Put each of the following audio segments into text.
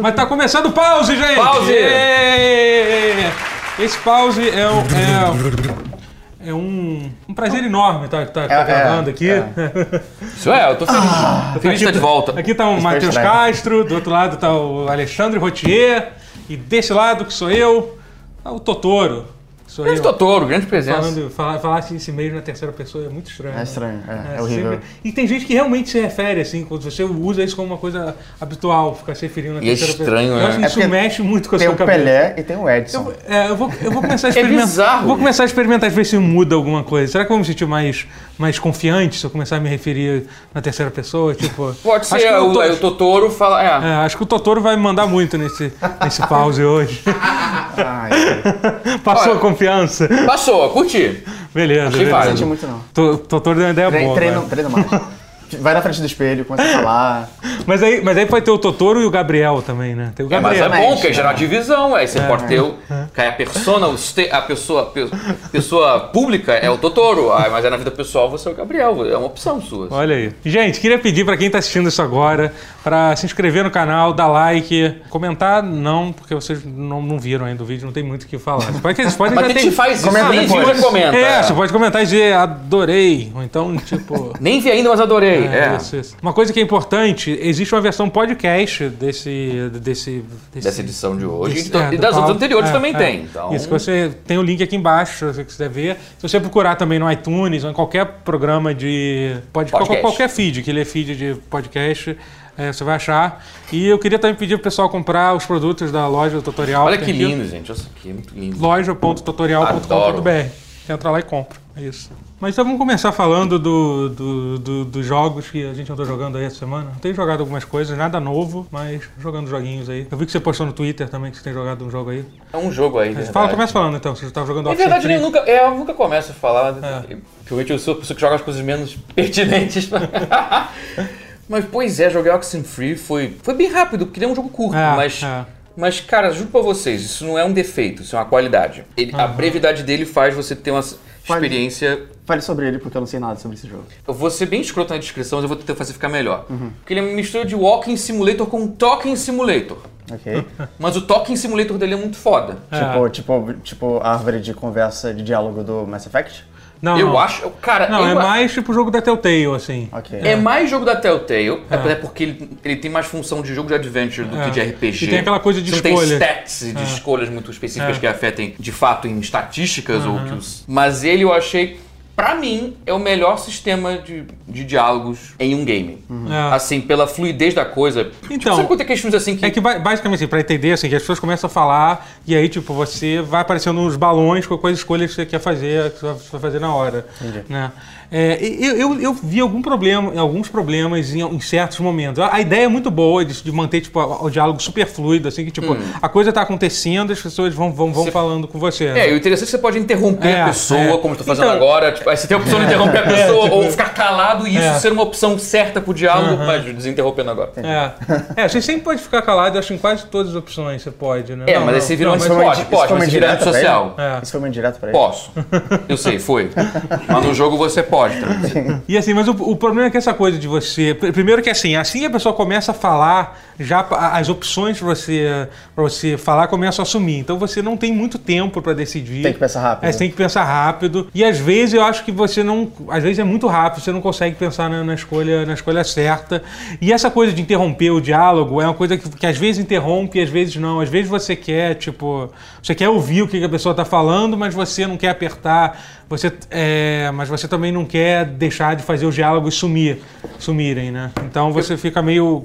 Mas tá começando o pause, gente! Pause! Esse pause é, um- é, é um, um prazer enorme estar tá, tá É, gravando é, aqui. é. Isso é, eu tô feliz. tô feliz de estar de volta. Aqui tá o Matheus estranho. Castro, do outro lado tá o Alexandre Rotier, e desse lado, que sou eu, tá o Totoro. Sou Grande eu. Totoro, grande presença. Falando, falar, falar assim, esse mesmo na terceira pessoa é muito estranho. É né? estranho, é, é É, horrível. sempre- E tem gente que realmente se refere assim, quando você usa isso como uma coisa habitual, ficar se referindo na E é terceira estranho, pessoa. né? Eu acho que É isso porque mexe muito com a Tem sua o cabeça. Pelé e tem o Edson. É, eu vou, eu vou começar a experimentar. bizarro vou isso. começar a experimentar, ver se muda alguma coisa. Será que eu vou me sentir mais, mais confiante se eu começar a me referir na terceira pessoa? Tipo, Pode acho ser, que o, o, To- o Totoro fala. É. é, acho que o Totoro vai me mandar muito nesse, nesse pause hoje. Ai, Passou Olha. a confiança. Passou, curti. Beleza. Achei beleza. não senti muito não. To- Totoro deu uma ideia Tre- boa. treino, treino mais. Vai na frente do espelho, começa a falar. Mas, aí, mas aí pode ter o Totoro e o Gabriel também, né? Tem o É, mas é Gabriel. bom, porque gera uma divisão. Aí você pode ter o. Que aí a persona, a pessoa, pe- pessoa pública é o Totoro. Ah, mas é na vida pessoal você é o Gabriel. É uma opção sua. Olha aí. Gente, queria pedir pra quem tá assistindo isso agora pra se inscrever no canal, dar like, comentar não, porque vocês não, não viram ainda o vídeo, não tem muito o que falar. Você pode, vocês podem Mas a ter- gente faz isso, Comenta nem viu comenta. É, você pode comentar e dizer adorei, ou então tipo Nem vi ainda, mas adorei. É, É. isso, isso. Uma coisa que é importante, existe uma versão podcast desse. desse, desse Dessa edição de hoje. desse- Então, é, e do das outras anteriores é, também é. tem. Então, Isso, que você tem o link aqui embaixo, se você quiser ver. Se você procurar também no iTunes ou em qualquer programa de pod- Podcast. Qualquer, feed, que ele é feed de podcast, é, você vai achar. E eu queria também pedir pro pessoal comprar os produtos da loja do tutorial. Olha que aqui, lindo, gente. Olha aqui, é muito lindo. loja.tutorial.com.br. Entra lá e compra. É isso. Mas então vamos começar falando do, do- do- dos jogos que a gente andou jogando aí essa semana. Tenho jogado algumas coisas, nada novo, mas jogando joguinhos aí. Eu vi que você postou no Twitter também que você tem jogado um jogo aí. É um jogo aí, verdade. Fala, começa falando então, você estava jogando Na Oxenfree. verdade, eu nunca, é, eu nunca começo a falar. É. Eu sou a pessoa que joga as coisas menos pertinentes. mas, pois é, joguei Oxenfree foi, foi bem rápido, porque ele é um jogo curto. É, mas, é. mas, cara, juro pra vocês, isso não é um defeito, isso é uma qualidade. Ele- A brevidade dele faz você ter uma experiência. Fale sobre ele porque eu não sei nada sobre esse jogo. Eu vou ser bem escroto na descrição, mas eu vou tentar fazer ficar melhor. Uhum. Porque ele é uma mistura de Walking Simulator com Talking Simulator. Ok? Mas o Talking Simulator dele é muito foda. É. tipo, tipo, tipo a árvore de conversa, de diálogo do Mass Effect? Não, eu não. acho. Cara, Não, eu é mais tipo o jogo da Telltale, assim. Ok. É mais jogo da Telltale, até porque ele, ele tem mais função de jogo de adventure do É. que de RPG. E tem aquela coisa de Você não escolha. tem stats de É. escolhas muito específicas É. que afetem de fato em estatísticas ou que os. Mas ele eu achei. Pra mim, é o melhor sistema de, de diálogos em um game. É. Assim, pela fluidez da coisa. Tipo, Então, sabe quando tem questões assim que. É que ba- basicamente, assim, pra entender, assim, que as pessoas começam a falar e aí, tipo, você vai aparecendo uns balões com as escolhas que você quer fazer, que você vai fazer na hora. Entendi. Né? É, eu, eu, eu vi algum problema, alguns problemas em, em certos momentos. A, a ideia é muito boa de, de manter tipo, o, o diálogo super fluido, assim, que tipo, a coisa tá acontecendo, as pessoas vão, vão, vão Hum. Você- falando com você. né? É, e o interessante é que você pode interromper É, a pessoa, é. como eu tô fazendo Então- agora. Tipo, aí você tem a opção de interromper a pessoa tipo- ou ficar calado e isso É. ser uma opção certa pro diálogo, mas desinterrompendo agora. É. é, você sempre pode ficar calado, eu acho que em quase todas as opções você pode, né? É, Não, mas aí você virou não, mas- pode, pode, mas você social. ele? É. Isso foi uma indireta pra ele? Posso. Eu sei, foi. Mas no jogo você pode. Tá? E assim, mas o, o problema é que essa coisa de você. pr- Primeiro que assim, assim a pessoa começa a falar, já as opções pra você, pra você falar começam a sumir. Então você não tem muito tempo pra decidir. Tem que pensar rápido. É, você tem que pensar rápido. E às vezes eu acho que você não. Às vezes é muito rápido, você não consegue pensar na, na escolha, na escolha certa. E essa coisa de interromper o diálogo é uma coisa que, que às vezes interrompe, às vezes não. Às vezes você quer, tipo. Você quer ouvir o que a pessoa está falando, mas você não quer apertar. Você, é, mas você também não quer deixar de fazer os diálogos sumir, sumirem, né? Então você fica meio.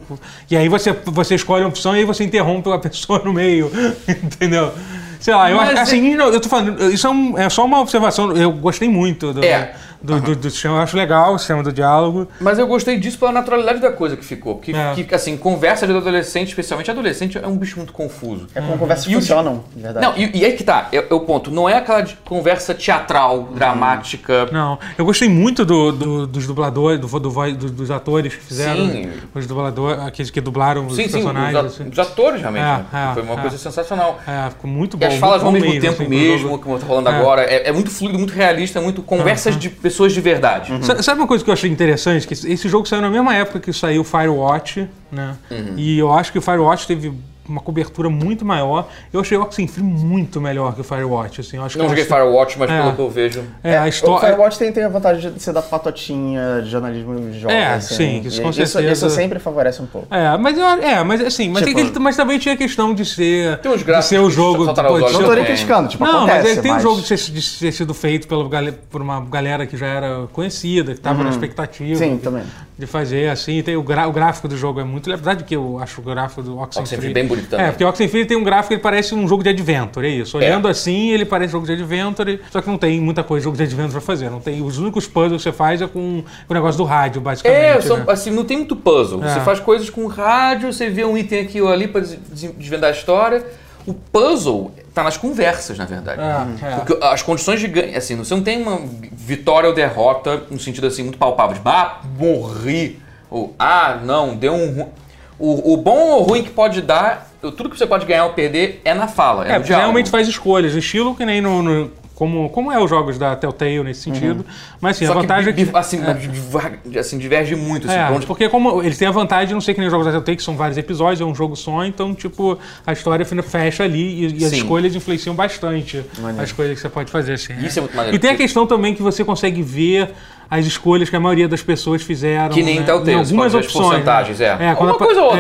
E aí você, você escolhe a opção e aí você interrompe a pessoa no meio. Entendeu? Sei lá, eu Mas acho é- assim, não, eu tô falando, isso é, um- é só uma observação. Eu gostei muito do, É. do, do, do sistema, eu acho legal o sistema do diálogo. Mas eu gostei disso pela naturalidade da coisa que ficou. Que, É. que, assim, conversa de adolescente, especialmente adolescente, é um bicho muito confuso. É como conversas que E o- funcionam, de verdade. Não, e, e aí que tá, é, é o ponto. Não é aquela de- conversa teatral, dramática. Não, eu gostei muito do, do- dos dubladores, do, do, dos atores que fizeram. Sim. Os dubladores, aqueles que dublaram os Sim, sim, os, personagens. a- assim. os atores realmente. É, né? é, Foi uma é. coisa sensacional. É, ficou muito E bom. as falas muito ao mesmo tempo assim, mesmo, jogo. como eu tô falando É. agora. É, é muito fluido, muito realista, muito conversas de pessoas de verdade. Sa- Sabe uma coisa que eu achei interessante? Que esse jogo saiu na mesma época que saiu o Firewatch, né? Uhum. E eu acho que o Firewatch teve uma cobertura muito maior. Eu achei o Oxenfree muito melhor que o Firewatch, assim. Eu acho Não que joguei Firewatch, mas É. pelo que eu vejo. É, a O história... Firewatch tem, tem a vantagem de ser da patotinha de jornalismo de jogos. É, assim, sim, isso e com isso, certeza. isso sempre favorece um pouco. É, mas eu, é, mas assim, mas, tem Tipo- que- mas também tinha a questão de ser, Tem uns de gráficos ser o jogo. de Não tô nem criticando, tipo, Não, acontece, mas ele tem um jogo de ser, de ter sido feito pela, gale- por uma galera que já era conhecida, que estava na expectativa Sim, de, também. de fazer assim. Tem o, gra- o gráfico do jogo é muito. Apesar de que eu acho o gráfico do Oxenfree... Oxenfree bem bonito também. É, porque o Oxenfree tem um gráfico que ele parece um jogo de Adventure, é isso. Olhando assim, ele parece um jogo de Adventure, só que não tem muita coisa de jogo de Adventure pra fazer. Não tem, os únicos puzzles que você faz é com o negócio do rádio, basicamente. É, são- né? assim, não tem muito puzzle. É. Você faz coisas com rádio, você vê um item aqui ou ali pra des- des- desvendar a história. O puzzle tá nas conversas, na verdade. É, é. Porque as condições de ganho, assim, você não tem uma vitória ou derrota no sentido assim muito palpável, de ah, morri, ou ah, não, deu um ru-". o, o bom ou ruim que pode dar, tudo que você pode ganhar ou perder é na fala, é, É, no porque diálogo. realmente faz escolhas, estilo que nem no. no- como, como é os jogos da Telltale nesse sentido. Mas assim, Uhum. Só a vantagem que, é que. assim, diva- assim, diverge muito, assim, É, onde- porque como eles têm a vantagem não ser que nem os jogos da Telltale, que são vários episódios, é um jogo só, então, tipo, a história fecha ali e, e as escolhas influenciam bastante Maneiro. as coisas que você pode fazer, assim. Isso é muito maneiro, E tem a questão também que você consegue ver as escolhas que a maioria das pessoas fizeram. Que nem né, Telltale, em algumas pode ver as opções. porcentagens, né? é. quando Uma coisa ou outra.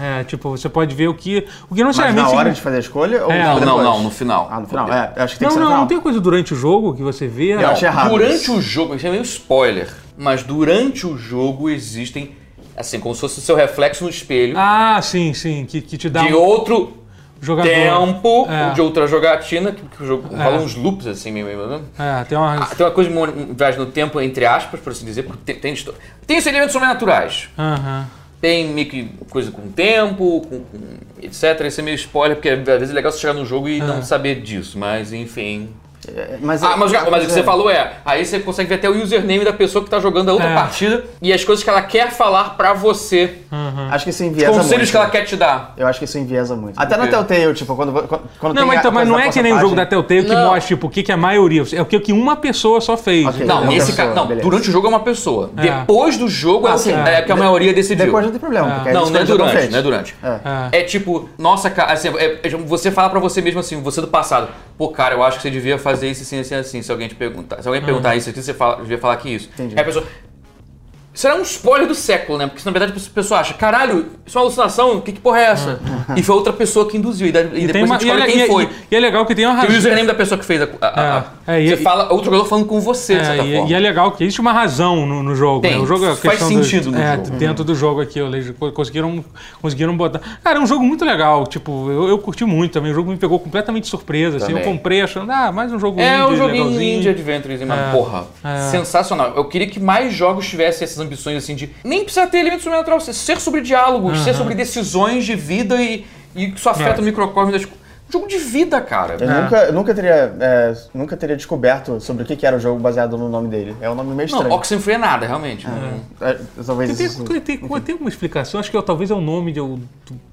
É, é, é, tipo, você pode ver o que. O que não Mas necessariamente. na hora significa- de fazer a escolha ou É, Não, não, não, no final. Ah, no final. É, acho que tem Não, que ser não, final. não tem coisa durante o jogo que você vê. Eu achei errado Durante isso. o jogo, isso é meio spoiler, mas durante o jogo existem, assim, como se fosse o seu reflexo no espelho Ah, sim, sim, que, que te dá de um outro jogador. tempo, É. de outra jogatina, que, que o jogo É. rola uns loops assim, meio. É, tem uma. Ah, tem uma coisa de viagem no tempo, entre aspas, por assim dizer, porque tem, tem, tem os elementos sobrenaturais. Aham. Tem meio que coisa com tempo, com, com etc. Esse é meio spoiler, porque às vezes é legal você chegar no jogo e não saber disso, mas enfim. É, Mas, Ah, mas, mas o que é. você falou é, aí você consegue ver até o username da pessoa que tá jogando a outra É. partida e as coisas que ela quer falar pra você. Acho que isso enviesa conselhos muito. que ela quer te dar. Eu acho que isso enviesa muito. Até na? Telltale, tipo, quando, quando, Não, tem mas, a então, mas não é que nem o jogo da Telltale que Não. mostra tipo, o que, que a maioria. É o que, que uma pessoa só fez. Ok. entendeu? Não, nesse pessoa, caso. Não, beleza. durante o jogo é uma pessoa. É. Depois do jogo é, Ah, o que, sim. é que a maioria decidiu. Depois não tem problema, É. Não, não é durante, não é durante. É. É. É tipo, nossa, cara, assim, é- é você falar pra você mesmo assim, você do passado, pô, cara, eu acho que você devia fazer isso assim, assim, assim, se alguém te perguntar. Se alguém perguntar isso aqui, você fala, devia falar que isso. Entendi. Aí a pessoa. Será um spoiler do século, né? Porque na verdade a pessoa acha, caralho, isso é uma alucinação, que, que porra é essa? E foi outra pessoa que induziu, e, e E, tem depois uma, a gente e, é, descobre quem e é- foi. e é legal que tem uma Tem o razão. username da pessoa que fez a. a- a- É, e- você fala, outro jogador falando com você, de certa forma. e, e é legal que existe uma razão no, no jogo. Tem, né? O jogo é a faz sentido do, no é, jogo. Dentro do jogo aqui, eles conseguiram, conseguiram botar. Cara, é um jogo muito legal. Tipo, eu, eu curti muito também. O jogo me pegou completamente de surpresa. Assim, eu comprei achando, ah, mais um jogo É um joguinho legalzinho. Indie Adventures, mas É, porra, sensacional. Eu queria que mais jogos tivessem essas ambições assim de. Nem precisa ter elemento sobrenatural, ser sobre diálogos, ser sobre decisões de vida e, e que isso afeta É. o microcosmo das coisas. Jogo de vida, cara. Eu É. nunca, eu nunca, teria, é, nunca teria descoberto sobre o que que era o jogo baseado no nome dele. É um nome meio Não, estranho. Oxenfree é nada, realmente. Não- É, talvez Tem, isso- tem, tem, tem alguma explicação? Acho que é, talvez é o nome de, do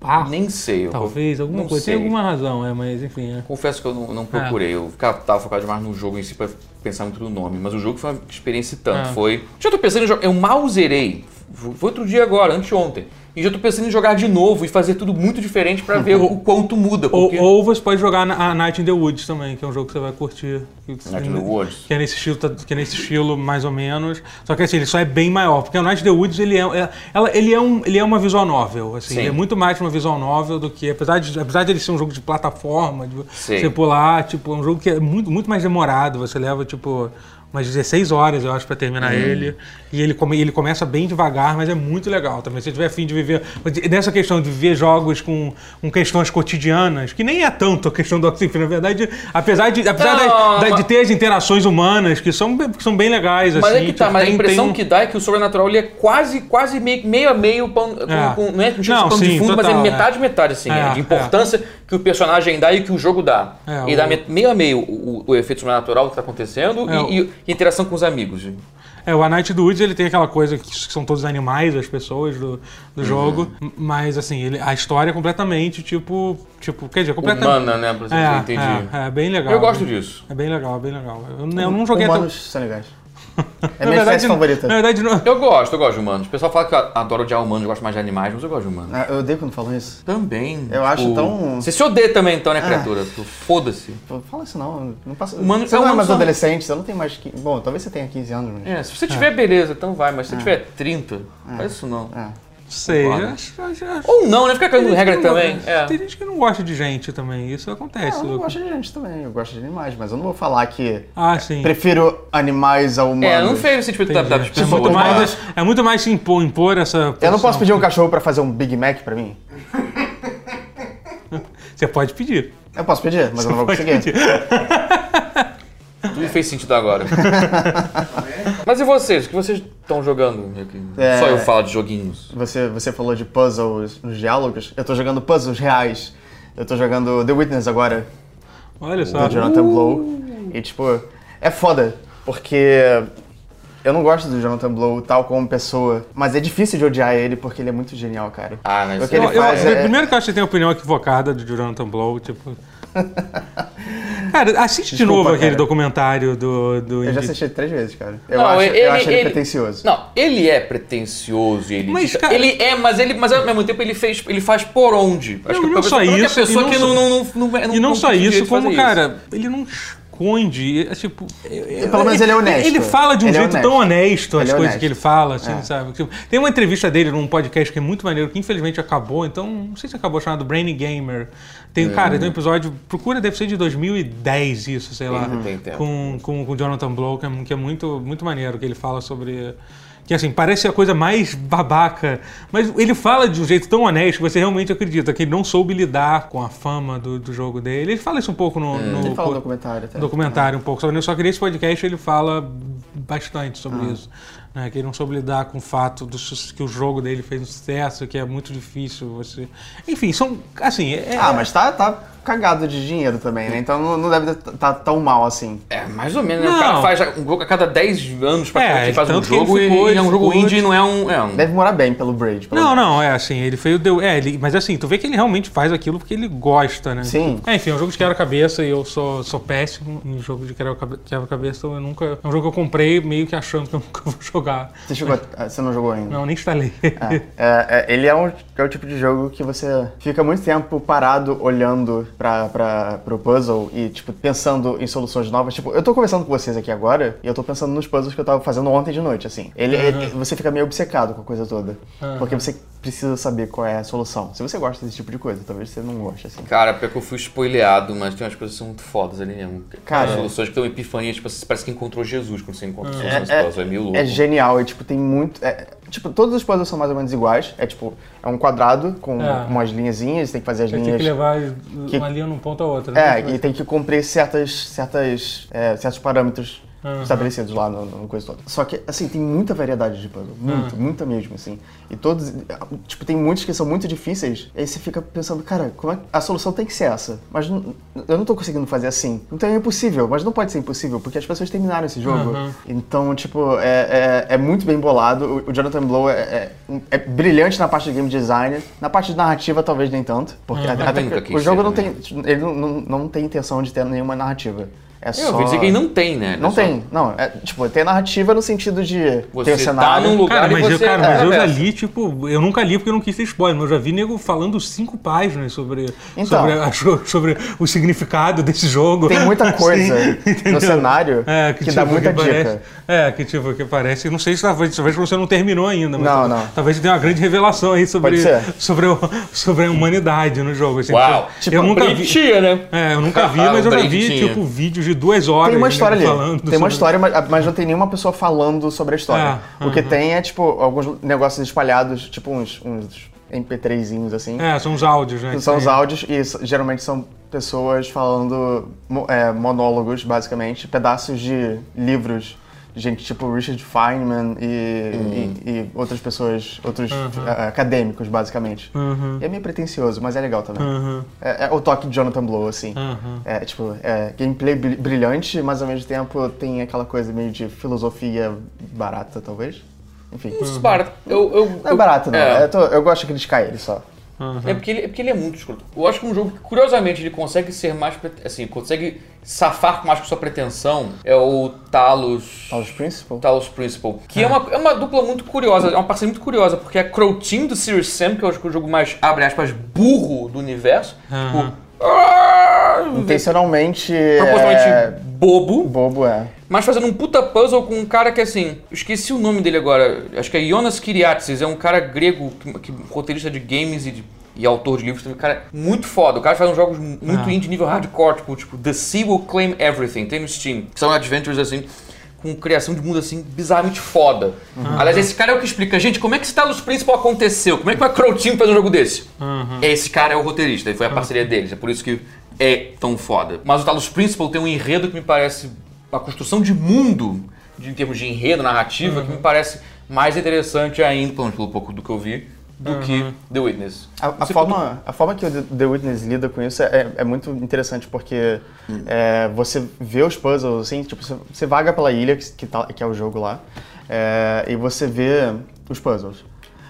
parque. Nem sei. eu- Talvez, alguma não coisa. sei. Tem alguma razão, é, mas enfim. É. Confesso que eu não, não procurei. Eu ficava, tava focado demais no jogo em si pra pensar muito no nome. Mas o jogo foi uma experiência e tanto. Ah. Foi. Já tô pensando em jogar. Eu mal zerei. Foi outro dia agora, anteontem. E já tô pensando em jogar de novo e fazer tudo muito diferente pra ver o quanto muda. Ou, Porque... ou você pode jogar na- a Night in the Woods também, que é um jogo que você vai curtir. Que, Night in the Woods. Que é nesse estilo, tá- que é nesse estilo mais ou menos. Só que assim, ele só é bem maior. Porque o Night in the Woods, ele é, é- ela- ele é, um, ele é uma visual novel. Assim, Sim. ele é muito mais uma visual novel do que... Apesar de, apesar de ele ser um jogo de plataforma, de Sim. você pular, tipo, é um jogo que é muito, muito mais demorado. Você leva, tipo... Umas 16 horas, eu acho, pra terminar ele. E ele, come, ele começa bem devagar, mas é muito legal também. Se você tiver afim de viver. Nessa questão de viver jogos com, com questões cotidianas, que nem é tanto a questão do Oxenfree, na verdade, apesar de, apesar Não, da- mas- de ter as interações humanas, que são, bem- que são bem legais, Mas assim. é que tá, tipo, mas a tem- impressão tem um- que dá é que o sobrenatural ele é quase, quase meio, meio a meio pão, com, É. com- não é não a pano de sim, fundo, mas é total, metade metade assim, É, é, de é. importância que o personagem dá e que o jogo dá. É, e dá o- me- meio a meio o, o efeito sobrenatural que tá acontecendo É, e, o- e- interação com os amigos. É, o A Night do Woods ele tem aquela coisa que são todos animais, as pessoas do, Uhum. do jogo, mas assim, ele, a história é completamente tipo. tipo quer dizer, completamente. Humana, né? Pra você É, entendi. é, é bem legal. Eu gosto bem- disso. É bem legal, é bem legal. Eu, eu não joguei até. Humanos são legais. É minha espécie favorita. Na verdade, não. Eu gosto, eu gosto de humanos. O pessoal fala que eu adoro odiar humanos, eu gosto mais de animais, mas eu gosto de humanos. Ah, Eu odeio quando falam isso. Também. Eu acho tão- Você se odeia também, então, né, criatura? Tu Foda-se. Pô, Fala isso não, não passa... Humano- você é não é humano mais só- adolescente, você não tem mais... que- Bom, talvez você tenha 15 anos, mas... É, se você tiver beleza, então vai, mas se você tiver 30, faz isso não. É. sei. Acho- acho- acho- Ou não, né? Fica caindo Tem gente regra também. É. Tem gente que não gosta de gente também, isso acontece. eu não gosto de gente também, eu gosto de animais, mas eu não vou falar que Ah, sim. prefiro animais a humanos. É, não fez o sentimento da, das É pessoas. muito, mas- mais, é muito mais se impor, impor essa. Eu não posição. posso pedir um cachorro pra fazer um Big Mac pra mim? Você pode pedir. Eu posso pedir, mas eu não vou conseguir. Tudo fez sentido agora. Mas e vocês? O que vocês estão jogando? aqui? É. Só eu falo de joguinhos. Você, você falou de puzzles nos diálogos. Eu tô jogando puzzles reais. Eu tô jogando The Witness agora, Olha só. do Jonathan Blow. E, tipo, é foda, porque eu não gosto do Jonathan Blow tal como pessoa, mas é difícil de odiar ele porque ele é muito genial, cara. Ah, mas O que isso ele Eu- eu- faz é- Primeiro que eu acho que você tem a opinião equivocada do Jonathan Blow, tipo. Cara, assiste de Desculpa, novo aquele cara. documentário do. do Eu já assisti três vezes, cara. Eu, Não, acho, ele- eu acho ele, ele- pretencioso. Não, ele é pretencioso e ele. Mas, cara- ele é, mas ele, mas ao mesmo tempo ele fez, ele faz por onde? Não, que não só isso, pessoa e não que só- não, não, não, não, E não só isso, de como, cara, ele não esconde. É tipo. é- Pelo menos ele é honesto. Ele fala de um Ele é jeito honesto. tão honesto as Ele é coisas honesto. que ele fala, assim, É. sabe? Tipo, tem uma entrevista dele num podcast que é muito maneiro, que infelizmente acabou, então não sei se acabou, chamado Brainy Gamer. Tem, cara, tem um episódio, procura, deve ser de 2010 isso, sei lá. Tempo. Com, com, com o Jonathan Blow, que é, que é muito, muito maneiro, que ele fala sobre. Que assim, parece a coisa mais babaca, mas ele fala de um jeito tão honesto que você realmente acredita que ele não soube lidar com a fama do, do jogo dele. Ele fala isso um pouco no, no Ele fala no documentário até. documentário um pouco sobre isso, só que nesse podcast ele fala bastante sobre isso. Né, que ele não soube lidar com o fato do, que o jogo dele fez um sucesso, que é muito difícil você. Enfim, são. Assim, é, Ah, mas tá, tá cagado de dinheiro também, né? Então não, não deve estar tá tão mal assim. É, mais ou menos, né? O Não. cara faz um jogo a cada 10 anos pra É, frente, faz um tanto que ele jogo e, ficou- e é um ele jogo ficou- indie e não é um. É um Deve morar bem pelo Braid. pelo Não, menos. não, é assim, ele fez o. deu- É, ele, mas assim, tu vê que ele realmente faz aquilo porque ele gosta, né? Sim. É, enfim, é um jogo de quebra-cabeça e eu sou, sou péssimo em jogo de quebra- quebra-cabeça, eu nunca. É um jogo que eu comprei meio que achando que eu nunca vou jogar. Você, chegou a- você não jogou ainda? Não, nem instalei. É, é, ele é, um, é o tipo de jogo que você fica muito tempo parado olhando pra, pro puzzle e, tipo, pensando em soluções novas. Tipo, eu tô conversando com vocês aqui agora e eu tô pensando nos puzzles que eu tava fazendo ontem de noite, assim. Ele, ele- você fica meio obcecado com a coisa toda. Porque você precisa saber qual é a solução. Se você gosta desse tipo de coisa, talvez você não goste, assim. Cara, pior que eu fui spoileado, mas tem umas coisas que são muito fodas ali mesmo. Cara, As soluções que dão epifania, tipo, você parece que encontrou Jesus quando você encontra É, soluções é, puzzle, é meio louco. é genial, e tipo, tem muito. é, tipo, todos os puzzles são mais ou menos iguais. É tipo, é um quadrado com É. umas linhazinhas, tem que fazer as Você tem linhas. que levar que- uma linha num ponto a outra. É, né? e tem que cumprir certas, certas, é, certos parâmetros Aham. estabelecidos lá no, no coisa toda. Só que, assim, tem muita variedade de puzzle. Muito, muita mesmo, assim. E todos, tipo, tem muitos que são muito difíceis. E aí você fica pensando, cara, como é, a solução tem que ser essa. Mas não- eu não tô conseguindo fazer assim. Então é impossível, mas não pode ser impossível, porque as pessoas terminaram esse jogo. Aham. Então, tipo, é, é, é muito bem bolado. O, o Jonathan Blow é, é, é brilhante na parte de game design. Na parte de narrativa, talvez nem tanto. Porque quis o jogo não tem. Ele não, não, não tem intenção de ter nenhuma narrativa. É Eu só. dizer que não tem, né? Não É só- tem, não. É, tipo, tem narrativa no sentido de Você ter tá cenário. num lugar Cara, mas, eu, você cara, mas eu já li, tipo, eu nunca li porque eu não quis ter spoiler, mas eu já vi nego falando cinco páginas sobre, Então. sobre, a- sobre o significado desse jogo. Tem muita coisa Assim, no cenário É, que, dá muita que dica. É, que tipo, que parece. Não sei se talvez, talvez você não terminou ainda, mas Não, talvez, não. talvez tenha uma grande revelação aí sobre, sobre, o- sobre a humanidade no jogo. assim. Uau! Tipo, eu nunca vi. Bonitinha, né? É, eu nunca vi, mas eu já vi, Bonitinha. tipo, vídeos de duas horas. Tem uma história ali. nego falando Tem uma história, mas, mas não tem nenhuma pessoa falando sobre a história. É, o que aham. tem é, tipo, alguns negócios espalhados, tipo uns, uns MP3zinhos assim. É, são os áudios, né? São os áudios e geralmente são pessoas falando é, monólogos, basicamente, pedaços de livros gente tipo Richard Feynman e, e- e outras pessoas, outros é, acadêmicos, basicamente. Uhum. E é meio pretencioso, mas é legal também. Uhum. É, é o toque de Jonathan Blow, assim. Uhum. É, tipo, é gameplay bri- brilhante, mas ao mesmo tempo tem aquela coisa meio de filosofia barata, talvez. Enfim. Isso, barato. Eu, eu, Não é barato, não. É. Eu, tô- eu gosto de criticar ele só. É, porque ele, é porque ele é muito escroto. Eu acho que um jogo que, curiosamente, ele consegue ser mais. Assim, consegue safar mais com sua pretensão é o Talos. Talos Principal? Talos Principal. Que é. uma, é uma dupla muito curiosa, é uma parceria muito curiosa, porque a Crow Team do Serious Sam, que eu acho que é o jogo mais, abre aspas, burro do universo. Aham. Tipo, Intencionalmente. propositalmente É... bobo. Bobo, é. Mas fazendo um puta puzzle com um cara que assim. Esqueci o nome dele agora. Acho que é Jonas Kyriatsis. É um cara grego, que, que- roteirista de games e, de- e autor de livros também. Cara muito foda. O cara faz uns jogos muito Ah. indie, nível hardcore, tipo, tipo The Sea Will Claim Everything. Tem no Steam. São adventures assim. Com criação de mundo assim, bizarramente foda. Aliás, esse cara é o que explica, gente, como é que esse Talos Principal aconteceu? Como é que uma Crow Team fez um jogo desse? Esse cara é o roteirista, e foi a parceria deles. É por isso que é tão foda. Mas o Talos Principal tem um enredo que me parece uma construção de mundo, de, em termos de enredo, narrativa, que me parece mais interessante ainda, pelo menos pelo pouco do que eu vi, do que The Witness. A, a forma, a forma que o The- Witness lida com isso é, é muito interessante, porque é, você vê os puzzles, assim, tipo, você, você vaga pela ilha, que, que, tá- que é o jogo lá, é, e você vê os puzzles.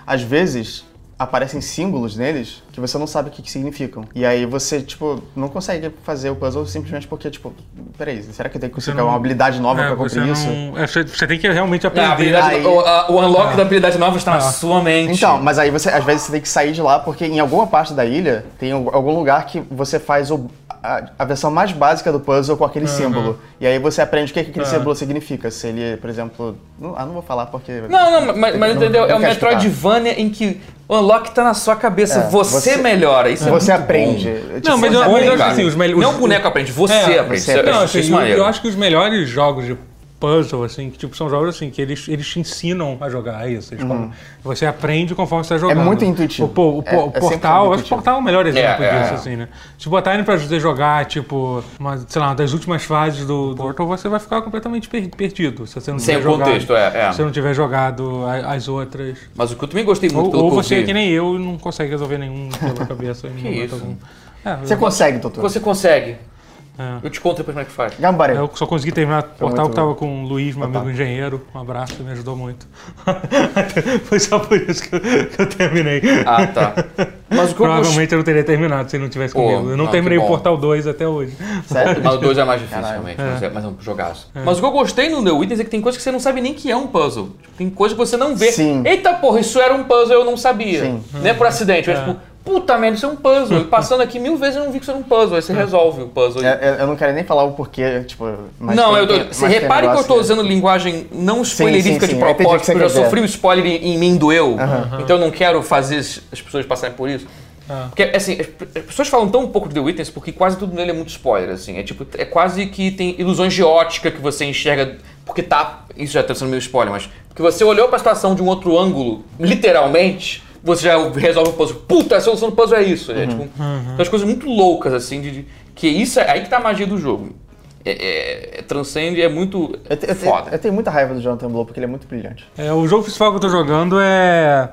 Às vezes, aparecem símbolos neles que você não sabe o que, que significam. E aí você, tipo, não consegue fazer o puzzle simplesmente porque, tipo, peraí, será que eu tenho que conseguir não- uma habilidade nova É, pra cumprir isso? não, é, você- tem que realmente A aprender. habilidade- Aí- o, a- o unlock da habilidade nova está na sua mente. Então, mas aí você, às vezes, você tem que sair de lá porque em alguma parte da ilha tem al- algum lugar que você faz o- a, a versão mais básica do puzzle com aquele símbolo. E aí você aprende o que, que aquele símbolo significa. Se ele, por exemplo. Não, ah, não vou falar porque. Não, não, mas, mas Não- entendeu? não é um explicar. Metroidvania em que o unlock tá na sua cabeça, É, você, você- melhora. Isso é Você aprende. bom. Tipo, Não, mas você eu- mas eu acho assim, os melhores- Não o boneco aprende, você É, aprende. você Isso- eu Não, acho assim, eu, eu acho que os melhores jogos de puzzle, assim, que tipo, são jogos assim, que eles, eles te ensinam a jogar isso. Eles falam- Você aprende conforme você está jogando. Uhum. muito intuitivo. O, o É- é o portal, eu acho que o portal é o melhor exemplo É, é. disso, assim, né? Se botarem pra você jogar, tipo, uma, sei lá, uma das últimas fases do, do Portal, você vai ficar completamente per- perdido. Se você não Sem tiver o jogado, contexto, é, é. Se você não tiver jogado a- as outras. Mas o que eu também gostei muito Ou, pelo ou que você, que nem eu, não consegue resolver nenhum pela cabeça. em momento isso? algum. É, Você consegue, doutor. Você consegue. É. Eu te conto depois como é que faz. Gambare. Eu só consegui terminar o portal que tava com o Luiz, meu amigo Otaku. engenheiro. Um abraço, me ajudou muito. Foi só por isso que eu, que eu terminei. Ah, tá. Mas o que eu gostei... Provavelmente eu não teria terminado se ele não tivesse comigo. Eu não, não, terminei o. Portal 2 até hoje. Sério? Mas o 2 é mais difícil, Caralho. realmente. Mas, é, mas é um jogaço. Mas o que eu gostei no The Witness é que tem coisas que você não sabe nem que é um puzzle. Tem coisas que você não vê. Sim. Eita porra, isso era um puzzle, eu não sabia. Sim. Não é por acidente. Mas, tipo, puta merda, isso é um puzzle. E passando aqui mil vezes eu não vi que isso era um puzzle. Aí você resolve o puzzle. É, é, eu não quero nem falar o porquê, tipo. Mas não, tem- eu, tem- você repare que eu que- usando linguagem não spoilerífica sim, de sim, eu propósito, porque eu dizer. sofri o spoiler em, em mim doeu. Então eu não quero fazer as as pessoas passarem por isso. Ah. Porque, assim, as as pessoas falam tão pouco de The Witness porque quase tudo nele é muito spoiler, assim. É tipo, é quase que tem ilusões de ótica que você enxerga, porque tá. Isso já tá sendo meio spoiler, mas. Porque você olhou pra situação de um outro ângulo, literalmente, você já resolve o puzzle. Puta, a solução do puzzle é isso. É, tipo, São as coisas muito loucas, assim, de. de- que isso é aí que tá a magia do jogo. É, é- é- transcende, é muito Eu, te- eu, te- foda. eu tenho muita raiva do Jonathan Blow porque ele é muito brilhante. É, o jogo principal que eu tô jogando é.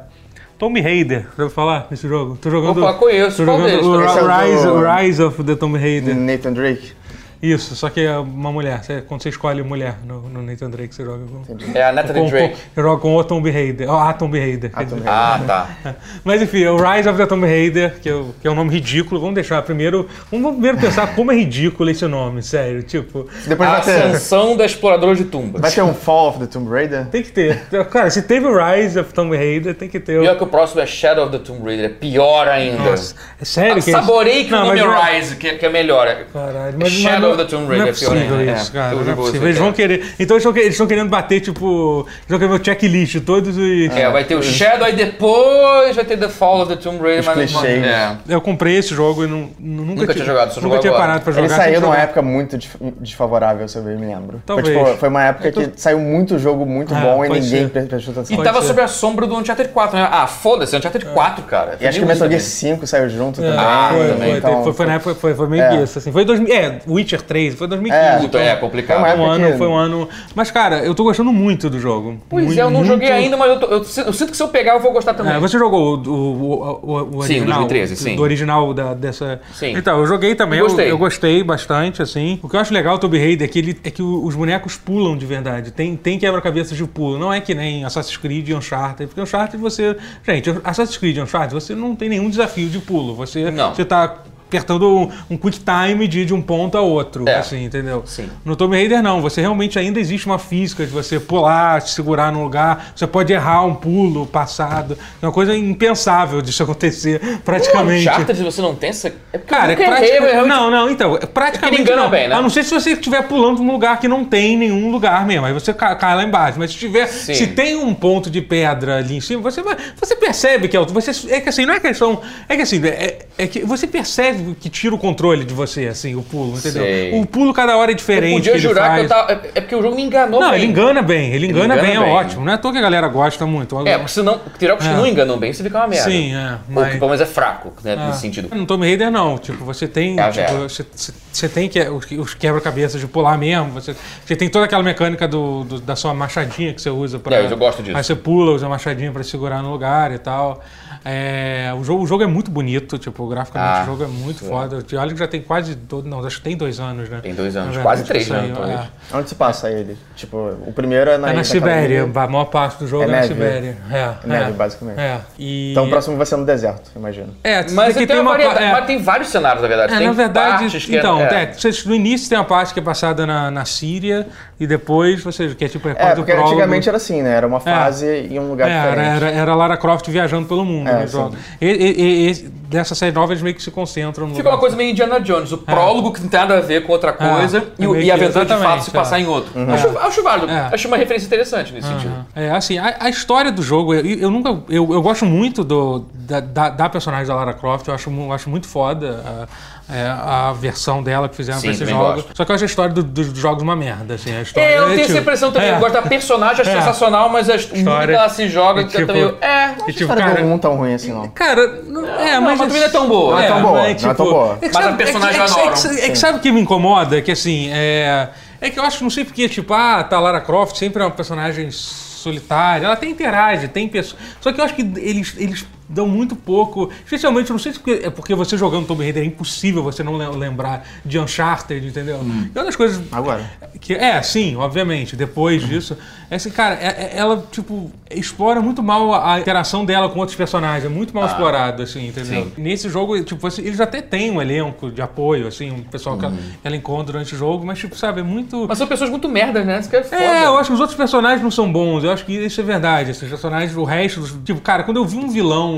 Tomb Raider. Já ouviu falar desse jogo? Tô jogando. Opa, conheço. Tô Qual jogando deles? o Esse é o Rise, do- o Rise of the Tomb Raider. Nathan Drake. Isso, só que é uma mulher. Você- quando você escolhe mulher no, no Nathan Drake, você joga com. É a Natalie com, Drake. com, você joga com o Tomb Raider. ó, a Tomb Raider. quer Tomb dizer. Ah, tá. Mas enfim, é o Rise of the Tomb Raider, que é, que é um nome ridículo. Vamos deixar primeiro. Vamos primeiro pensar como é ridículo esse nome, sério. Tipo, Depois A vai ter, ascensão da exploradora de tumbas. vai ter um Fall of the Tomb Raider. tem que ter. Cara, se teve o Rise of Tomb Raider, tem que ter o. Pior que o próximo é Shadow of the Tomb Raider, é pior ainda. Nossa, é sério que. Saborei que Não, o nome não é Rise, que, que é melhor. Caralho, mas, Shadow of the Tomb Raider não é é pior possível ainda, isso, é. cara. Não é possível. Eles vão querer. Então eles estão querendo bater, tipo. Eles vão querer o checklist, todos os. É, vai ter o Shadow, aí depois vai ter The Fall of the Tomb Raider. Os mas. É. Eu comprei esse jogo e não, nunca, Nunca tinha jogado, só Nunca tinha parado pra jogar. Ele saiu numa época muito desfavorável, se eu bem me lembro. Foi, Talvez. tipo, foi uma época tô- que saiu muito jogo muito Ah, bom e ninguém prestou atenção. E tava sob a sombra do Uncharted 4, né? Ah, foda-se, Uncharted 4, cara. E acho que o Metal Gear isso 5 saiu junto É, também. Ah, foi, também, foi, então, foi, foi na época, foi, meio É. que isso, assim. Foi 2000, é, Witcher Witcher 3, foi 2015. É, Puta, é complicado. Foi um ano, que- foi um ano. Mas, cara, eu tô gostando muito do jogo. Pois Muito, é, eu não joguei muito. ainda, mas eu, tô- eu sinto- eu sinto que se eu pegar eu vou gostar também. É, você jogou o, o, o, o Sim, o original? 2013, sim. Do original da, dessa. Sim. Então, eu joguei também, Eu eu, gostei. eu gostei bastante, assim. O que eu acho legal do Tomb Raider é que, ele, é que os bonecos pulam de verdade. Tem, tem quebra-cabeças de pulo. Não é que nem Assassin's Creed e Uncharted. Porque Uncharted você. Gente, Assassin's Creed e Uncharted você não tem nenhum desafio de pulo. Você, Não. você tá apertando um, um quick time de, de um ponto a outro, É. assim, entendeu? Sim. No Tomb Raider não, você realmente ainda existe uma física de você pular, se segurar num lugar, você pode errar um pulo passado, é uma coisa impensável disso acontecer praticamente. Uncharted, você não tem essa... É Cara, é praticamente. Não, não, então, é praticamente. engana não. bem, né? A não ser se você estiver pulando num lugar que não tem nenhum lugar mesmo. Aí você ca- cai lá embaixo. Mas se tiver. Sim. Se tem um ponto de pedra ali em cima, você vai. Você percebe que é. Você, é que assim, não é questão. É que assim, é, é que você percebe que tira o controle de você, assim, o pulo, entendeu? Sei. O pulo cada hora é Eu diferente. podia que ele jurar que eu tava... É é porque o jogo me enganou Não, bem. ele engana bem, ele engana, engana bem, é bem. ótimo. Não é à toa que a galera gosta muito. É, porque senão, tem jogos que É. não enganam bem, você fica uma merda. Sim, é. Ou mas- que pelo menos é fraco, né, Ah. nesse sentido. No Tomb Raider não, tipo, você tem, É tipo, você, você- tem que, os, os quebra-cabeças de pular mesmo, você, você tem toda aquela mecânica do, do- da sua machadinha que você usa pra... É, eu gosto disso. Aí você pula, usa a machadinha pra segurar no lugar e tal. É, o, jogo, o jogo é muito bonito, tipo, graficamente Ah, o jogo é muito foda. Olha que já tem quase, do- não, acho que tem dois anos, né? Tem dois anos, quase verdade, três, né, é. Onde se passa ele? Tipo, o primeiro é na É na Sibéria, a maior parte do jogo é, É na. Sibéria. É, É neve, é. basicamente. É. E... Então o próximo vai ser no deserto, imagino. É, Mas aqui tem, uma é. mas tem vários cenários, na verdade. É, tem na verdade, então, é, é, no início tem uma parte que é passada na, na Síria e depois, você, que é tipo, é É, quase o porque prólogo. antigamente era assim, né? Era uma fase e um lugar É, diferente. era, era, era Lara Croft viajando pelo mundo É, jogos. E, e- e- dessa série nova eles meio que se concentram no Fica uma coisa meio Indiana Jones, o prólogo que não tem nada a ver com outra coisa é e, e a aventura de fato se passar é. em outro. Acho, acho válido, É. acho uma referência interessante nesse sentido. Aham. É, assim, a, a história do jogo, eu, eu nunca. Eu, eu gosto muito do, da, da, da personagem da Lara Croft, eu acho, eu acho muito foda a, é, a versão dela que fizeram Sim, pra esses jogos. gosto. Só que eu acho a história do- dos jogos uma merda, assim. A história, É, eu tenho tipo, essa impressão também. é. Eu gosto da personagem, acho É. sensacional, mas a- o mundo que História. ela se joga E, que eu tipo, também. É. E, A tipo, cara, não é tão ruim assim, não. Cara, não, é, Não, mas, mas também não é tão boa. Não é tão boa, mas, não é tipo, tão boa. é que Mas a personagem é que, eu é que-. É que, sabe o que me incomoda? Que assim, é. É que eu acho, não sei porque, tipo, ah, tá, Lara Croft sempre é uma personagem solitária, ela até interage, tem pessoas. Só que eu acho que eles, eles dão muito pouco. Especialmente, não sei se porque- é porque você jogando Tomb Raider é impossível você não le- lembrar de Uncharted, entendeu? Hum. E uma das coisas. Agora. Que, é, sim, obviamente. Depois disso. É assim, cara, é- é- ela, tipo, explora muito mal a, interação dela com outros personagens. É muito mal explorado, assim, entendeu? sim. Nesse jogo, tipo, assim, eles até têm um elenco de apoio, assim, um pessoal que ela, ela encontra durante o jogo, mas, tipo, sabe, é muito. Mas são pessoas muito merdas, né? Isso que é foda. É, eu acho que os outros personagens não são bons. Eu acho que isso é verdade. Esses personagens, o resto, tipo, cara, quando eu vi um vilão,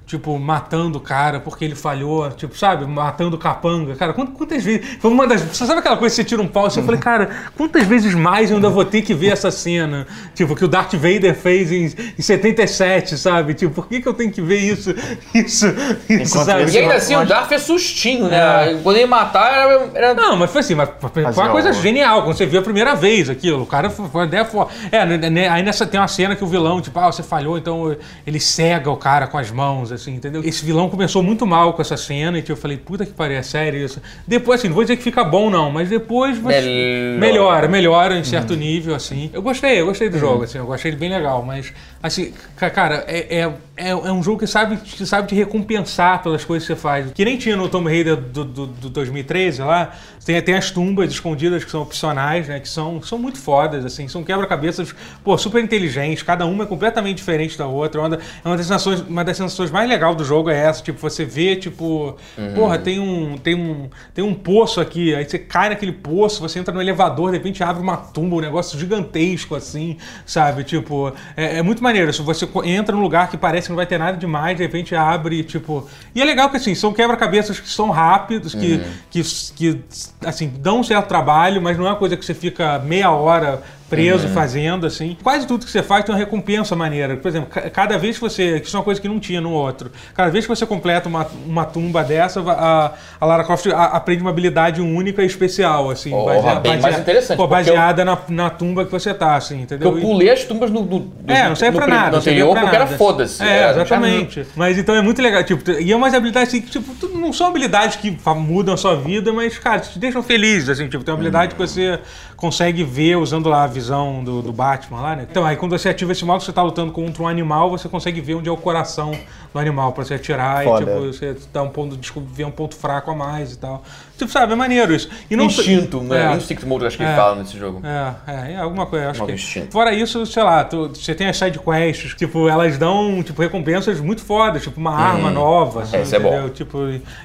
tipo, matando o cara porque ele falhou, tipo, sabe, matando o capanga, cara, quant- quantas vezes. Foi uma das. Você sabe aquela coisa que você tira um pau assim? Eu falei, cara, quantas vezes mais eu ainda vou ter que ver essa cena? Tipo, que o Darth Vader fez em, em 77, sabe? Tipo, por que, que eu tenho que ver isso? Isso, isso, Enquanto sabe? E ainda assim, o Darth é sustinho, né? Quando ele matar, era. era- Não, mas foi assim, mas foi uma coisa algo. genial, quando você viu a primeira vez aquilo. O cara foi foi uma ideia forte. É, né, né, aí nessa tem uma cena que o vilão, tipo, ah, você falhou, então ele cega o cara com as mãos, assim, entendeu? Esse vilão começou muito mal com essa cena, e eu falei, puta que pariu, é sério isso. Depois, assim, não vou dizer que fica bom, não, mas depois você- Melhora. melhora, melhora em certo nível, assim. Eu gostei, eu gostei do jogo, assim, eu achei ele bem legal, mas, assim, ca- cara, é, é, é, é um jogo que sabe, que sabe te recompensar pelas coisas que você faz. Que nem tinha no Tomb Raider do, do, do 2013 lá, tem, tem as tumbas escondidas que são opcionais, né, que são, são muito fodas, assim, são quebra-cabeças, pô, super inteligentes, cada uma é completamente diferente da outra. É uma, é uma das sensações, uma das sensações mais legais do jogo é essa, tipo, você vê, tipo, porra, tem um, tem, um, tem um poço aqui, aí você cai naquele poço, você entra no elevador, de repente abre uma tumba, um negócio gigantesco, assim, sabe? Tipo, é, é muito maneiro. Se você entra num lugar que parece não vai ter nada demais, de repente abre, tipo. E é legal que, assim, são quebra-cabeças que são rápidos, que, que, que, assim, dão um certo trabalho, mas não é uma coisa que você fica meia hora preso Uhum. fazendo, assim. Quase tudo que você faz tem uma recompensa maneira. Por exemplo, ca- cada vez que você. Isso é uma coisa que não tinha no outro. Cada vez que você completa uma, uma tumba dessa, a, a Lara Croft aprende uma habilidade única e especial, assim. Porra, bem mais interessante, pô, baseada na, na tumba que você tá, assim, entendeu? eu pulei as tumbas no, no, no- É, não serve pra nada. No não anterior pra porque era nada. foda-se. É, Era- exatamente. Mas então é muito legal. Tipo, e é umas habilidades assim, que, tipo, não são habilidades que mudam a sua vida, mas, cara, te deixam feliz, assim. Tipo, tem uma habilidade que você consegue ver usando lá a visão do, do Batman lá, né? Então, aí quando você ativa esse modo, você tá lutando contra um animal, você consegue ver onde é o coração do animal pra você atirar Foda. e, tipo, você dá um ponto, desculpa, um ponto fraco a mais e tal. Tipo, sabe, é maneiro isso. E não Instinto, né? É. Instinct Mode, acho que É. ele fala nesse jogo. É, é, é alguma coisa, acho que. instinto. Fora isso, sei lá, tu- você tem as side quests, tipo, elas dão, tipo, recompensas muito fodas, tipo, uma arma nova, assim, é bom. entendeu? Tipo,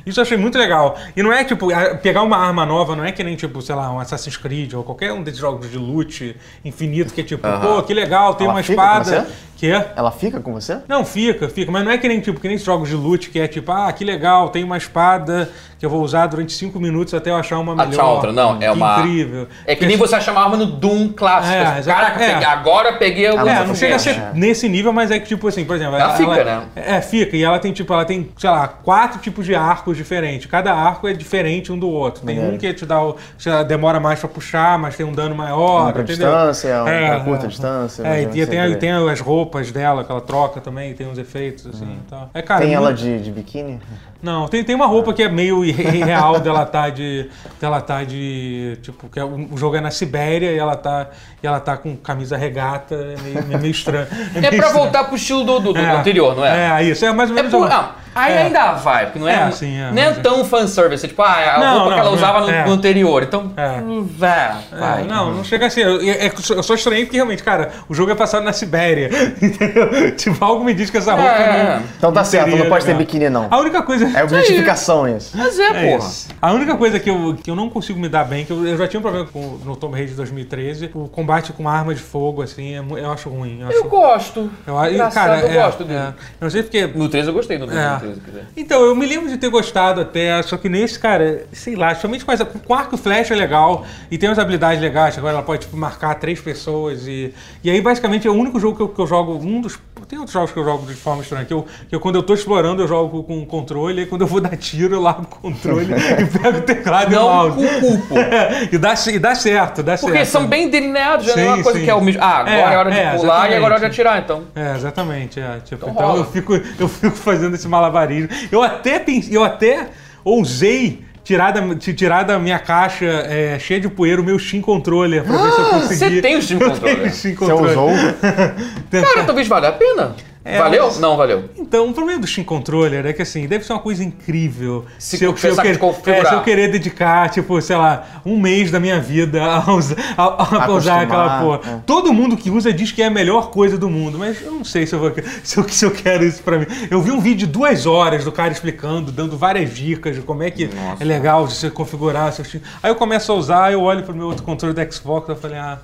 isso eu achei muito legal. E não é, tipo, pegar uma arma nova, não é que nem, tipo, sei lá, um Assassin's Creed ou qualquer um desses jogos de loot infinito, que é tipo, pô, que legal, tem Ela uma fica espada. Que? Ela fica com você? Não, fica, fica. Mas não é que nem, tipo, que nem jogos de loot, que é tipo, ah, que legal, tem uma espada que eu vou usar durante cinco minutos até eu achar uma melhor. Achar outra, não, é Que uma- incrível. É que nem você achar uma arma no Doom clássico. É, Assim, Caraca, é. peguei- agora eu peguei alguma É, não chega a ser É. nesse nível, mas é que, tipo assim, por exemplo. Ela fica, né? É, fica. E ela tem, tipo, ela tem, sei lá, quatro tipos de arcos diferentes. Cada arco é diferente um do outro. Tem um que te dá o. sei lá, demora mais pra puxar, mas tem um dano maior. Um pra entendeu? distância, um É, curta é. distância, É, e tem, tem as roupas dela que ela troca também, tem uns efeitos, assim e tal. É, cara, Tem ela muito- de, de biquíni? Não, tem, tem uma roupa que é meio irre- irreal dela tá de. dela tá de. Tipo, que é, o jogo é na Sibéria e ela tá. E ela tá com camisa regata, é meio, é meio estranho. É meio pra estranho. voltar pro estilo do, do, do É. anterior, não é? É, isso, é mais ou É menos. por, um- ah, aí É. ainda vai, porque não é, É, sim, é, não é mas é. tão fanservice. É tipo, ah, é a Não, roupa que não, ela usava no, é. no anterior. Então, É. vai, É, vai. não, não chega a ser. Eu, é- é que eu só estranhei porque realmente, cara, o jogo é passado na Sibéria. Entendeu? Tipo, algo me diz que essa roupa É. não. Então tá certo, seria não pode ter biquíni não. A única coisa. É objetificação isso. Mas é, É porra. isso. A única coisa que eu, que eu não consigo me dar bem, que eu, eu já tinha um problema com, no Tomb Raider de 2013, o combate com arma de fogo, assim, é mu- eu acho ruim. Eu, acho, Eu gosto. eu, e, Engraçado, cara, eu é, gosto dele. é. Eu não sei porque. No 13 eu gostei do É. 13, quer dizer. Então, eu me lembro de ter gostado até, só que nesse, cara, sei lá, somente com, essa, com arco e flecha é legal, e tem umas habilidades legais, agora ela pode tipo, marcar três pessoas, e, e aí basicamente é o único jogo que eu, que eu jogo, um dos. Tem outros jogos que eu jogo de forma estranha, que eu, que eu quando eu tô explorando eu jogo com o controle, e quando eu vou dar tiro eu largo o controle e pego o teclado e o Não mouse. com culpo. e, dá, e dá certo, dá Porque certo. são bem delineados, já não é Sim, uma coisa sim. que é o mesmo. Ah, agora é, É, hora de é, pular e agora é hora de exatamente. atirar, então. É, exatamente. É. Tipo, Então então eu fico, eu fico fazendo esse malabarismo. Eu até pensei, eu até ousei tirar da, ti- tirar da minha caixa é, cheia de poeira o meu Steam Controller pra ver se eu. Ah, você tem o Steam Eu Controller? tenho o Steam Você Controller. usou? Cara, talvez valha a pena. É, valeu? mas- Não, valeu. Então, o problema do Steam Controller é que, assim, deve ser uma coisa incrível Se eu, você sabe querer- configurar. é, se eu querer dedicar, tipo, sei lá, um mês da minha vida a usar, a- a- usar aquela porra. é. Todo mundo que usa diz que é a melhor coisa do mundo, mas eu não sei se eu, vou, se eu, se eu quero isso pra mim. Eu vi um vídeo de duas horas do cara explicando, dando várias dicas de como é que Nossa. é legal de você configurar seu Steam. Aí eu começo a usar, eu olho pro meu outro controle do Xbox e eu falei, ah.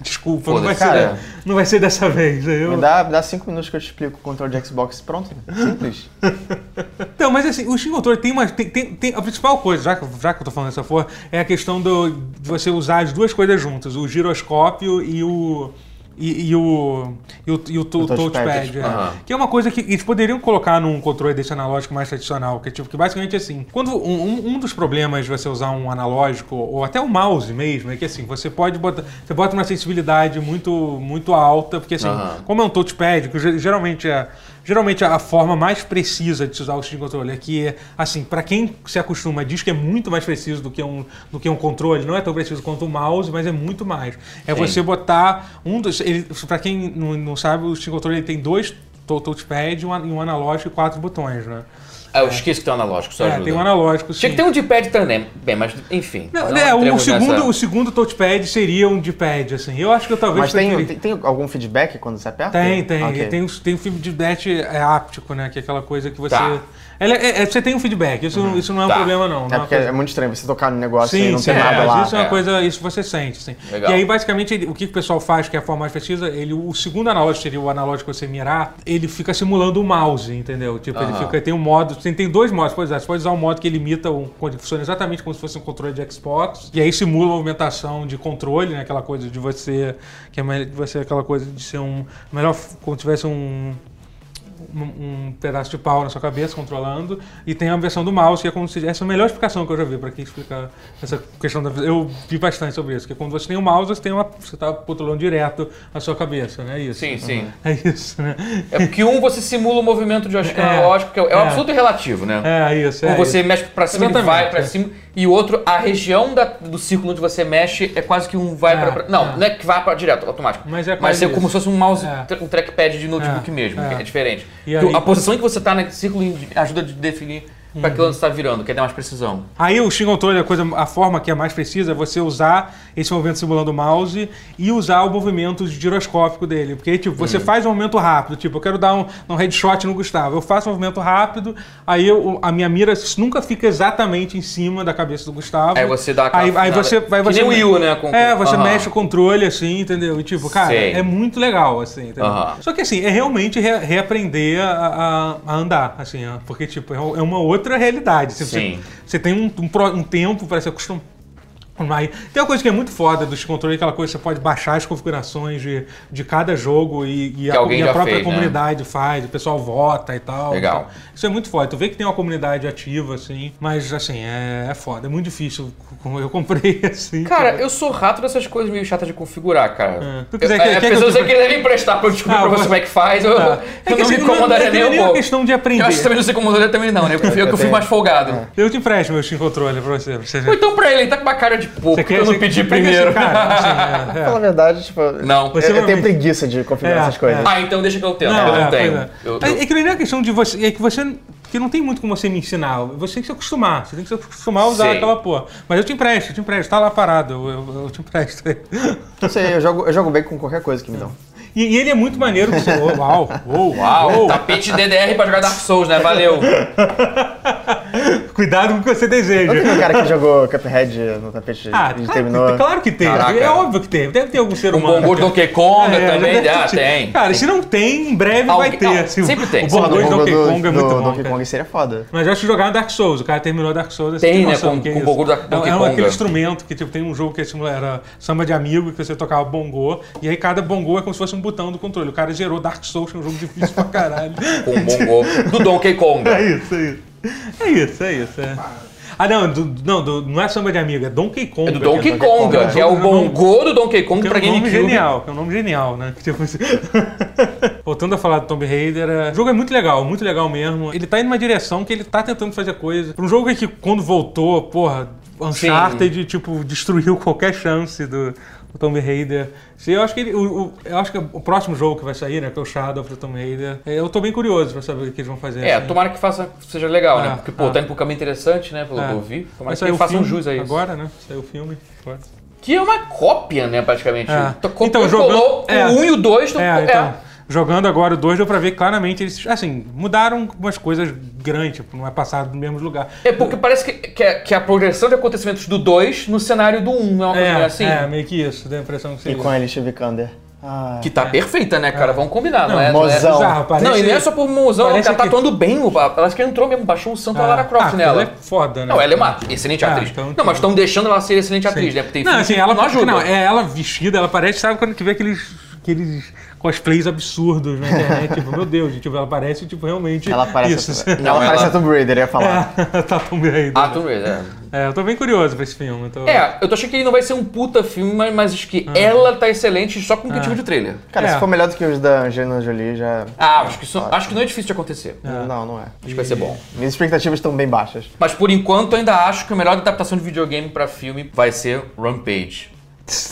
Desculpa, não vai, Foda-se. ser, Cara. não vai ser dessa vez. Aí eu- Me dá, me dá cinco minutos que eu te explico o controle de Xbox. Pronto. Simples. Então, mas assim, o Steam Controller tem uma. Tem, tem, tem- a principal coisa, já que, já que eu tô falando dessa forma, é a questão do, de você usar as duas coisas juntas, o giroscópio e o. E, e o. E o, e o, O touchpad, touchpad. é. aham. Que é uma coisa que eles poderiam colocar num controle desse analógico mais tradicional, que é tipo, que basicamente assim, quando um, um- dos problemas de você usar um analógico, ou até um mouse mesmo, é que assim, você pode botar. Você bota uma sensibilidade muito, muito alta, porque assim, Aham. como é um touchpad, que ge- geralmente é. Geralmente a forma mais precisa de se usar o Steam Controller, que é, assim, para quem se acostuma, diz que é muito mais preciso do que um, do que um controle, não é tão preciso quanto o mouse, mas é muito mais. É Sim. você botar um dos. Para quem não, não sabe, o Steam Controller ele tem dois tou- touchpad um, e um analógico e quatro botões, né? Ah, eu esqueço que tem um analógico, só É, ajuda. tem um analógico. Tinha sim. que ter um D-pad também. Bem, mas enfim. Não, não é, o, segundo, nessa- o segundo touchpad seria um D-pad, assim. Eu acho que eu talvez Mas tem, tem, tem algum feedback quando você aperta? Tem, tem. Ok. Tem, o- tem o feedback é, áptico, né? Que é aquela coisa que você. Tá. Ela é- é- você tem um feedback, isso, isso não é um Tá. problema, não. não É é porque coisa- é muito estranho você tocar no negócio e Sim, não sim, ter nada é, lá. isso é uma É. coisa, isso você sente, sim. Legal. E aí, basicamente, ele- o que o pessoal faz, que é a forma mais precisa, ele, o segundo analógico seria o analógico que você mirar, ele fica simulando o mouse, entendeu? Tipo, ele Aham. fica, tem um modo, Você tem dois modos, por exemplo. Você pode usar um modo que ele imita um. que funciona exatamente como se fosse um controle de Xbox. E aí simula a movimentação de controle, né? Aquela coisa de você. Que é de você aquela coisa de ser um. Melhor como tivesse um. Um, um pedaço de pau na sua cabeça controlando e tem a versão do mouse que é como se essa é a melhor explicação que eu já vi para quem explicar essa questão da eu vi bastante sobre isso que é quando você tem o mouse você tem uma você tá controlando direto a sua cabeça né é isso Sim, sim. é isso né É porque um você simula o movimento de joystick É, analógico, que é, é um é. absoluto relativo, né? é isso é Um você isso. mexe pra cima e vai pra é. cima. E o outro, a região da- do círculo onde você mexe é quase que um vai É, pra, pra- Não, é. não é que vai pra direto, automático. Mas é Mas é como isso. se fosse um mouse, É. um trackpad de notebook É, mesmo, é. que é diferente. A posição em que você tá nesse círculo ajuda a definir Uhum. pra que lado você tá virando, quer dar mais precisão. Aí o Steam Controller, a, coisa, a forma que é mais precisa é você usar esse movimento simulando o mouse e usar o movimento giroscópico dele. Porque tipo, Uhum. você faz um movimento rápido, tipo, eu quero dar um, um headshot no Gustavo. Eu faço um movimento rápido, aí eu- a minha mira nunca fica exatamente em cima da cabeça do Gustavo. Aí você dá Aí, aí você, vai você nem o Wii U, né, com- é, você mexe o controle assim, entendeu? E tipo, cara, Sei. é muito legal, assim, entendeu? Só que assim, é realmente re- reaprender a, a- a andar, assim, porque tipo, é é uma outra realidade. Você- Sim. você tem um, um um tempo para se acostumar. Aí, tem uma coisa que é muito foda dos controles, aquela coisa que você pode baixar as configurações de, de cada jogo e, e a, e a própria fez, né? comunidade faz, o pessoal vota e tal. Legal. Então, isso é muito foda. Tu vê que tem uma comunidade ativa, assim, mas assim, é, é foda, é muito difícil. Eu comprei assim. Cara, eu sou rato dessas coisas meio chatas de configurar, cara. É. Tu Eu, quiser- é, quer- quer que eu pessoas que devem emprestar pra eu descobrir Ah, pra você como é que faz, eu, Tá. eu É que, não me assim, incomodaria nem não é um nem uma pouco. questão de aprender. Eu acho que também não se incomodaria também não, né? Eu, prefiro, eu, Eu fui mais folgado. Eu te empresto meu Steam Controller pra você. pra você Ou então pra ele, ele tá com uma cara de pô, Você porque eu não pedi quer que primeiro. cara, assim, é, é. Fala a verdade, tipo. Não. Você eu, eu tenho preguiça de configurar É, essas coisas. é. Ah, então deixa que eu tento, Não, eu não é, tenho. pois é. Eu- É, eu- é que não é questão de você. É que você. Que não tem muito como você me ensinar. Você tem que se acostumar. Você tem que se acostumar a usar Sei. aquela porra. Mas eu te empresto, eu te empresto. Tá lá parado. Eu, eu- te empresto. Não sei, eu jogo, eu jogo bem com qualquer coisa que me dão. E, e ele é muito maneiro. Que você, oh, uau, uau, Uau, uau. tapete DDR pra jogar Dark Souls, né? Valeu. Cuidado com o que você Não deseja. teve um cara que jogou Cuphead no tapete Ah, e claro, terminou. claro que tem. Caraca. É óbvio que tem. Deve ter algum ser Um humano. bom gosto do Donkey Konga É, também. Ah, tem. Cara, se não tem, em breve vai ter. não, assim, sempre tem. O bom gosto do Donkey do, Kong é do muito bom. Donkey. Kong seria foda. Mas eu acho que jogar Dark Souls, o cara terminou Dark Souls. você Tem, né, com- do é com o isso. bongô da Donkey é, é Konga. aquele instrumento que tipo, tem um jogo que simula- era samba de amigo, que você tocava bongô, e aí cada bongô é como se fosse um botão do controle. O cara gerou Dark Souls, que é um jogo difícil pra caralho. Com um bom gosto do Donkey Konga. é isso, é isso. É isso, é isso. É. Ah, não, do- não, do- não é samba de amigo, é Donkey Kong. É do Donkey Konga, que é o bongô do Donkey Kong Que é pra um nome GameCube. genial, que é um nome genial, né? Tipo, assim- Voltando a falar do Tomb Raider, é- o jogo é muito legal, muito legal mesmo. Ele tá indo numa direção que ele tá tentando fazer coisa. Pra um jogo que quando voltou, porra, Uncharted, tipo, destruiu qualquer chance do, Tomb Raider. Eu acho que ele- o, o- eu acho que o próximo jogo que vai sair, né, que é o Shadow of the Tomb Raider, é, eu tô bem curioso pra saber o que eles vão fazer. É, assim. tomara que faça, seja legal, né? Ah, Porque, pô, ah. tá indo pro caminho interessante, né? Pelo É. que eu vi. Tomara que façam filme jus a isso. Agora, né? Saiu o filme. Agora. Que é uma cópia, né, praticamente. É. Colou, Então, jogando- colou é. o 1 e o 2 do... É, é. Jogando agora o 2, deu pra ver claramente eles, assim, mudaram umas coisas grandes, tipo, não é passado no mesmo lugar. É porque parece que, que, a, que a progressão de acontecimentos do 2 no cenário do 1, não é uma É, assim? é, meio que isso, dá a impressão que E seria. com a Alicia Vikander. Ah, Que tá perfeita, né, cara? Vamos combinar, não, É. Não, é? Não, é mozão. Bizarro, parece- não, e não é só por mozão, ela parece tá que- atuando bem. acho que entrou mesmo, baixou o santo da Lara Croft ah, nela. Ela é foda, né? Não, ela é uma excelente Ah, atriz. então- não, mas estão deixando ela ser excelente atriz, né? Porque tem Não, assim, que ela não ajuda. Não, é ela vestida, ela parece, sabe quando vê aqueles, aqueles cosplays absurdos na internet, tipo, meu Deus, tipo, ela parece, tipo, realmente ela parece. isso. ela, Não, parece ela- a Tomb Raider, eu ia falar. É, tá Tomb Raider. Ah, Tomb Raider, é. É, eu tô bem curioso pra esse filme. eu tô- É, eu tô achando que ele não vai ser um puta filme, mas, mas acho que Ah. ela tá excelente só com o tipo de trailer. Cara, É. se for melhor do que os da Angelina Jolie, já. Ah, acho que, isso, acho que não é difícil de acontecer. Não, não é. Acho que vai ser bom. Minhas expectativas estão bem baixas. Mas por enquanto ainda acho que a melhor adaptação de videogame pra filme vai ser Rampage.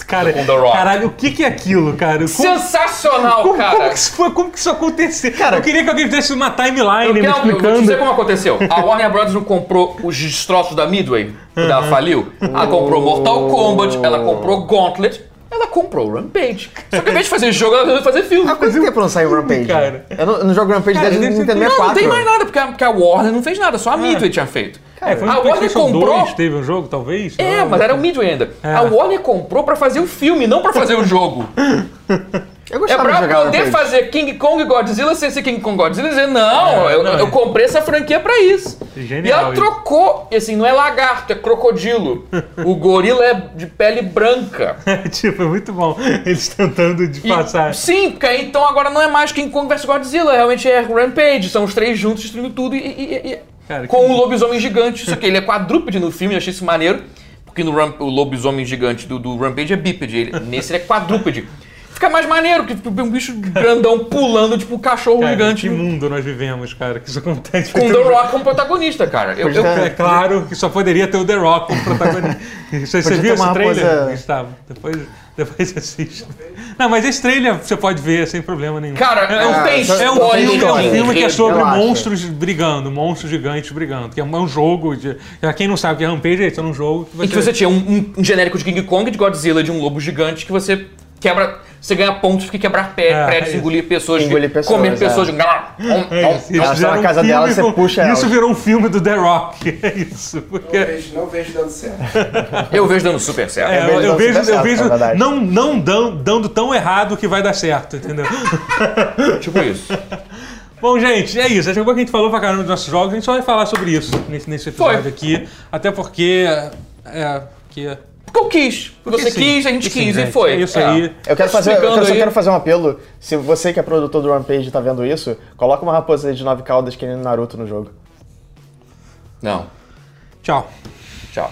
Cara, Com The Rock. caralho, o que que é aquilo, cara? Como- Sensacional, Como, cara! como que isso foi? Como que isso aconteceu? Cara, eu queria que alguém fizesse uma timeline Eu, eu vou explicando. dizer como aconteceu. A Warner Brothers não comprou os destroços da Midway, quando ela faliu. Ela comprou Mortal Kombat, ela comprou Gauntlet, ela comprou Rampage. Só que ao invés de fazer jogo, ela resolveu fazer filme. Ah, quanto tempo não saiu o Rampage? Cara. Eu não, eu não jogo Rampage Cara, desde o Nintendo tudo- Não, 64. não tem mais nada, porque a, porque a Warner não fez nada, só a Midway tinha feito. É, foi a Warner comprou. 2 teve um jogo, talvez? É, mas era o Midway ainda. É. A Warner comprou pra fazer o filme, não pra fazer o jogo. Eu É pra de jogar poder fazer King Kong Godzilla sem ser King Kong Godzilla e dizer, não, É, eu, não, eu é. comprei essa franquia pra isso. Genial e ela trocou, e assim, não é lagarto, é crocodilo. o gorila é de pele branca. tipo, é muito bom eles tentando E- disfarçar. sim, porque aí então agora não é mais King Kong vs Godzilla, realmente é Rampage, são os três juntos destruindo tudo e, e- e- Cara, com que- o lobisomem gigante. Só que ele é quadrúpede no filme, eu achei isso maneiro, porque no Ramp- o lobisomem gigante do, do Rampage é bípede, ele- nesse ele é quadrúpede. Fica mais maneiro, que fica um bicho grandão pulando, tipo um cachorro Cara, gigante. que mundo nós vivemos, cara, que isso acontece. Com The Rock como protagonista, cara. Eu, eu- ter- É claro que só poderia ter o The Rock como protagonista. Você, você viu esse uma trailer, raposa- Gustavo? Depois, depois assiste. Não, mas esse trailer você pode ver sem problema nenhum. Cara, é, um, não tem só- é um filme, é um filme que é sobre relaxa. monstros brigando, monstros gigantes brigando. Que é um, é um jogo de. Pra quem não sabe o que é Rampage, é isso, é um jogo que E que você tinha um- um genérico de King Kong, de Godzilla, de um lobo gigante, que você quebra. Você ganha pontos porque quebrar pé, É, prédios, isso. engolir pessoas, Engolir pessoas, comer é. pessoas. de- É isso. Eles Ela tá fizeram na um casa filme dela, você com- puxa Isso ela. virou um filme do The Rock. É isso. Porque. Não vejo, não vejo dando certo. Eu vejo dando super certo. É, vejo eu, eu vejo, eu vejo na verdade. não, não dando, dando tão errado que vai dar certo, entendeu? Tipo isso. Bom, gente, é isso. Acho que a gente falou pra caramba dos nossos jogos, a gente só vai falar sobre isso nesse, nesse episódio Foi. aqui. Até porque. É. Que, Porque eu quis. porque Você sim. quis, a gente Sim, quis e gente, foi. É isso É. aí. Eu quero fazer, eu quero- só quero fazer um apelo. Se você que é produtor do Rampage e tá vendo isso, coloca uma raposa de nove caudas que nem no Naruto no jogo. Não. Tchau. Tchau.